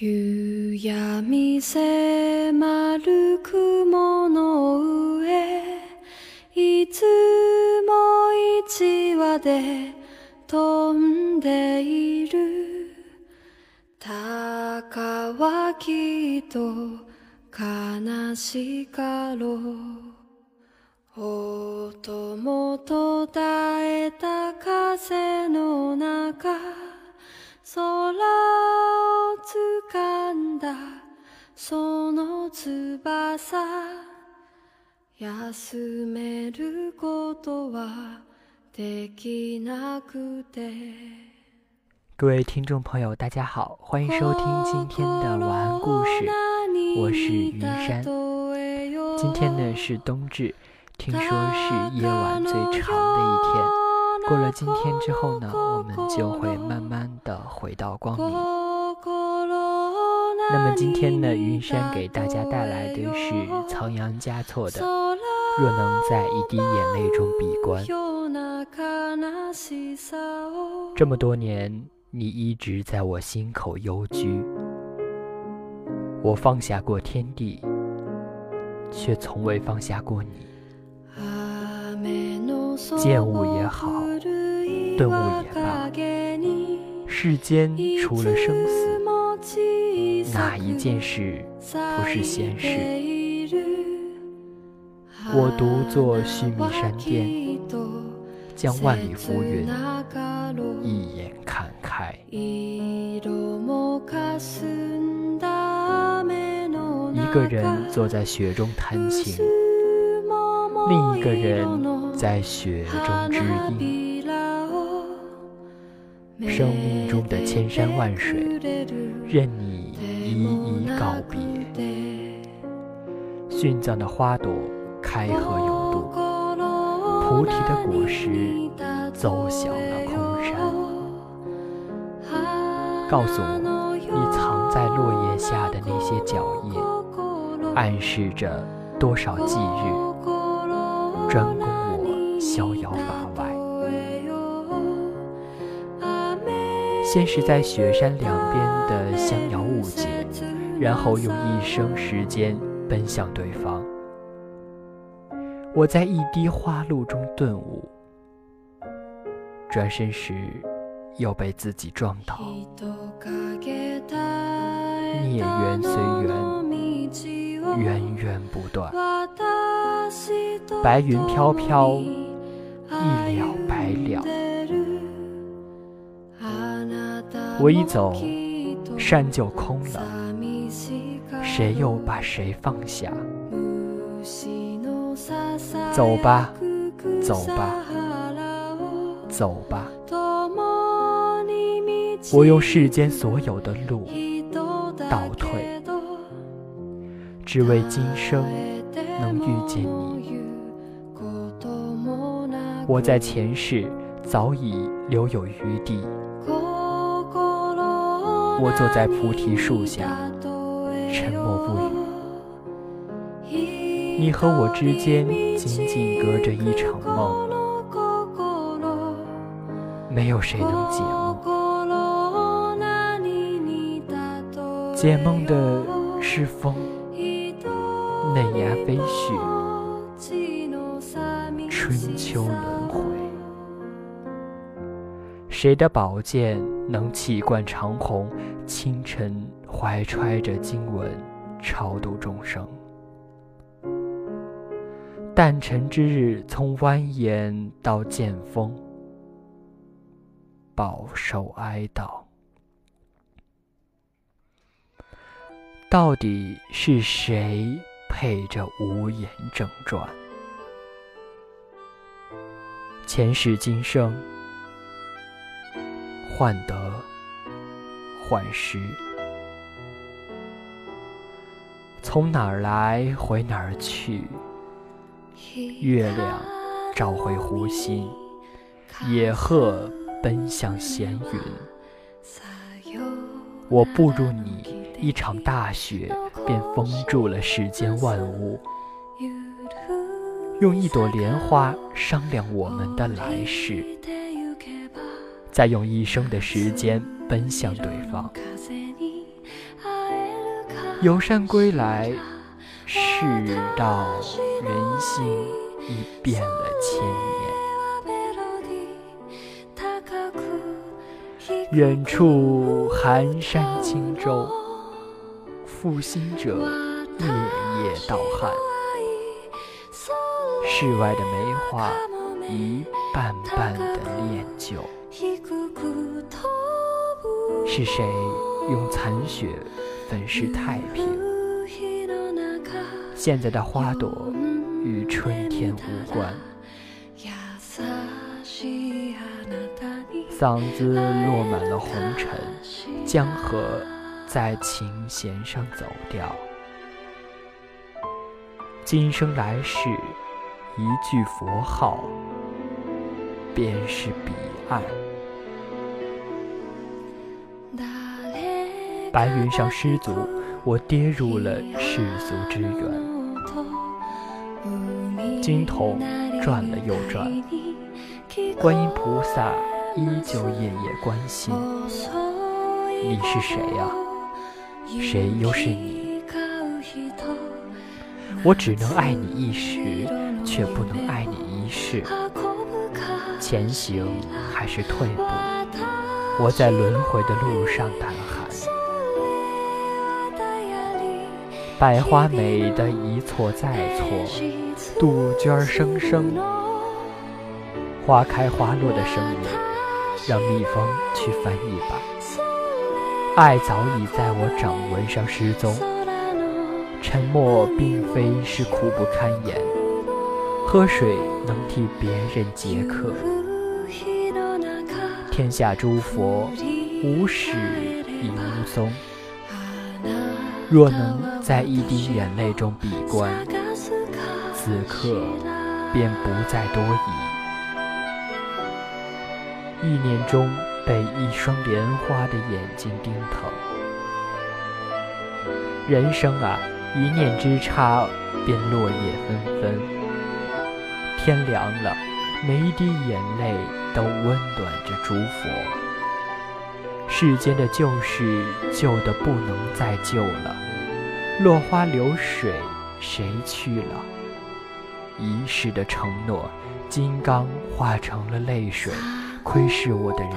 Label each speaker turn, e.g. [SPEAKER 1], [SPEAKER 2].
[SPEAKER 1] 夕闇迫る雲の上いつも一羽で飛んでいる。鷹はきっと悲しかろう。音も途絶えた風の中。空を掴んだその翼休めることはできなくて
[SPEAKER 2] 各位听众朋友，大家好，欢迎收听今天的晚安故事，我是云山。今天呢是冬至，听说是夜晚最长的一天。 过了今天之后呢，我们就会慢慢的回到光明。那么今天呢，云山给大家带来的是仓央嘉措的《若能在一滴眼泪中闭关》。这么多年，你一直在我心口幽居。我放下过天地，却从未放下过你。见物也好，顿悟也罢，世间除了生死，哪一件事不是闲事？我独坐须弥山巅，将万里浮云一眼看开。一个人坐在雪中弹琴，另一个人在雪中知音。生命中的千山万水，任你一一告别。殉葬的花朵开合有度，菩提的果实走向了空山。告诉我，你藏在落叶下的那些脚印，暗示着多少忌日，专供我逍遥法外。先是在雪山两边的相遥误解，然后用一生时间奔向对方。我在一滴花露中顿悟，转身时又被自己撞倒。孽缘随缘，源源不断。白云飘飘，一了百了。我一走，山就空了，谁又把谁放下？走吧，走吧，走吧。我用世间所有的路倒退，只为今生能遇见你。我在前世早已留有余地。我坐在菩提树下，沉默不语。你和我之间仅仅隔着一场梦，没有谁能解梦。解梦的是风，嫩芽飞絮，春秋轮回。谁的宝剑能气贯长虹？清晨怀揣着经文，超度众生。诞辰之日，从蜿蜒到剑锋，饱受哀悼。到底是谁配着无言正传？前世今生。患得患失，从哪儿来回哪儿去？月亮照回湖心，野鹤奔向闲云。我步入你，一场大雪便封住了世间万物。用一朵莲花商量我们的来世。再用一生的时间奔向对方，游山归来，世道人心已变了千年。远处寒山轻舟，负心者日夜盗汗。世外的梅花一瓣瓣的恋旧。是谁用残雪？粉饰太平。现在的花朵与春天无关。嗓子落满了红尘，江河在琴弦上走掉。今生来世，一句佛号，便是彼岸。白云上失足，我跌入了世俗之源。经筒转了又转，观音菩萨依旧夜夜关心。你是谁呀？谁又是你？我只能爱你一时，却不能爱你一世。前行还是退步？我在轮回的路上胆寒。百花美的一错再错，杜鹃儿声声，花开花落的声音，让蜜蜂去翻一把。爱早已在我掌纹上失踪，沉默并非是苦不堪言，喝水能替别人解渴。天下诸佛无始亦无踪。若能在一滴眼泪中闭关，此刻便不再多疑。一念中被一双莲花的眼睛盯疼。人生啊，一念之差便落叶纷纷。天凉了，每一滴眼泪都温暖着诸佛。世间的旧事，旧的不能再旧了。落花流水，谁去了？一世的承诺，金刚化成了泪水。窥视我的人，